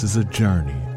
This is a journey.